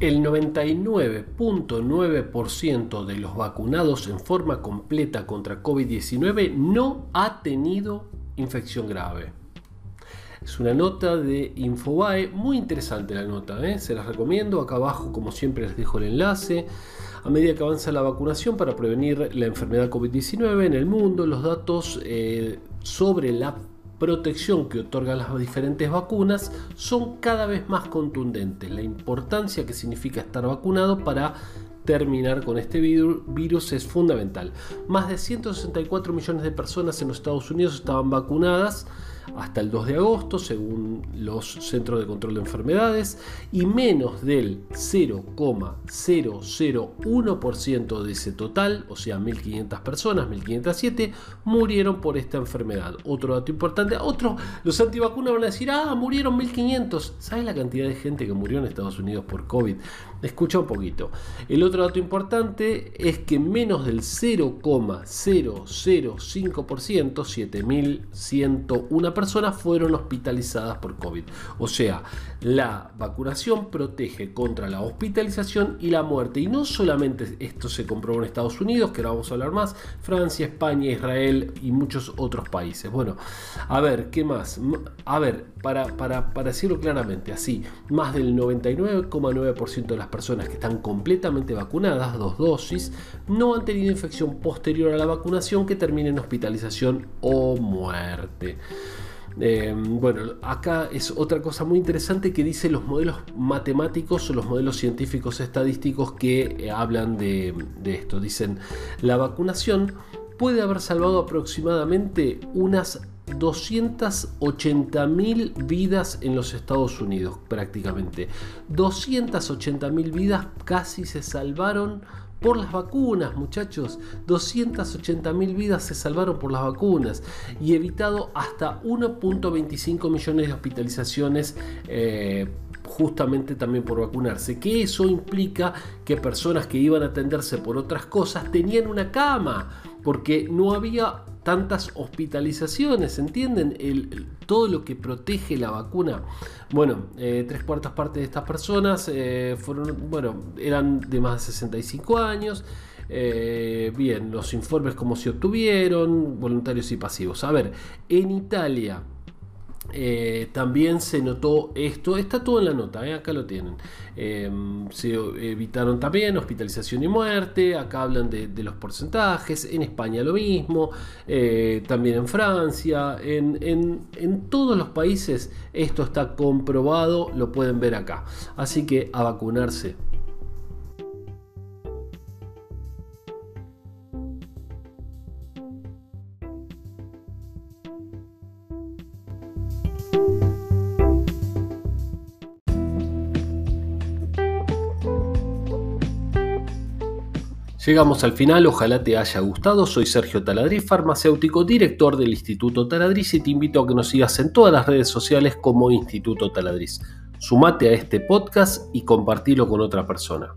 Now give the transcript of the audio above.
El 99.9% de los vacunados en forma completa contra COVID-19 no ha tenido infección grave. Es una nota de Infobae, muy interesante la nota, ¿eh? se las recomiendo. Acá abajo, como siempre, les dejo el enlace. A medida que avanza la vacunación para prevenir la enfermedad COVID-19 en el mundo, los datos eh, sobre la protección que otorgan las diferentes vacunas son cada vez más contundentes. La importancia que significa estar vacunado para terminar con este virus es fundamental. Más de 164 millones de personas en los Estados Unidos estaban vacunadas hasta el 2 de agosto, según los Centros de Control de Enfermedades, y menos del 0,001% de ese total, o sea, 1.500 personas, 1.507, murieron por esta enfermedad. Otro dato importante, otros, los antivacunas van a decir, ah, murieron 1.500. ¿Sabes la cantidad de gente que murió en Estados Unidos por COVID? Escucha un poquito. El otro dato importante es que menos del 0,005%, 7.101 personas fueron hospitalizadas por COVID. O sea, la vacunación protege contra la hospitalización y la muerte. Y no solamente esto se comprobó en Estados Unidos, que ahora vamos a hablar más, Francia, España, Israel y muchos otros países. Bueno, a ver, ¿qué más? A ver, para, para, para decirlo claramente, así, más del 99,9% de las personas que están completamente vacunadas, dos dosis, no han tenido infección posterior a la vacunación que termine en hospitalización o muerte. Eh, bueno, acá es otra cosa muy interesante que dice los modelos matemáticos o los modelos científicos estadísticos que eh, hablan de, de esto. Dicen, la vacunación puede haber salvado aproximadamente unas 280.000 vidas en los Estados Unidos prácticamente. 280.000 vidas casi se salvaron por las vacunas, muchachos. 280.000 vidas se salvaron por las vacunas y evitado hasta 1.25 millones de hospitalizaciones. Eh, justamente también por vacunarse, que eso implica que personas que iban a atenderse por otras cosas tenían una cama, porque no había tantas hospitalizaciones, ¿entienden? El, todo lo que protege la vacuna. Bueno, eh, tres cuartas partes de estas personas eh, fueron, bueno, eran de más de 65 años. Eh, bien, los informes como se obtuvieron, voluntarios y pasivos. A ver, en Italia eh, también se notó esto, está todo en la nota, eh, acá lo tienen. Em, se evitaron también hospitalización y muerte, acá hablan de, los porcentajes, en España lo mismo, eh, también en Francia, en, en todos los países esto está comprobado, lo pueden ver acá. Así que a vacunarse. Llegamos al final, ojalá te haya gustado. Soy Sergio Taladriz, farmacéutico, director del Instituto Taladriz y te invito a que nos sigas en todas las redes sociales como Instituto Taladriz. Sumate a este podcast y compartilo con otra persona.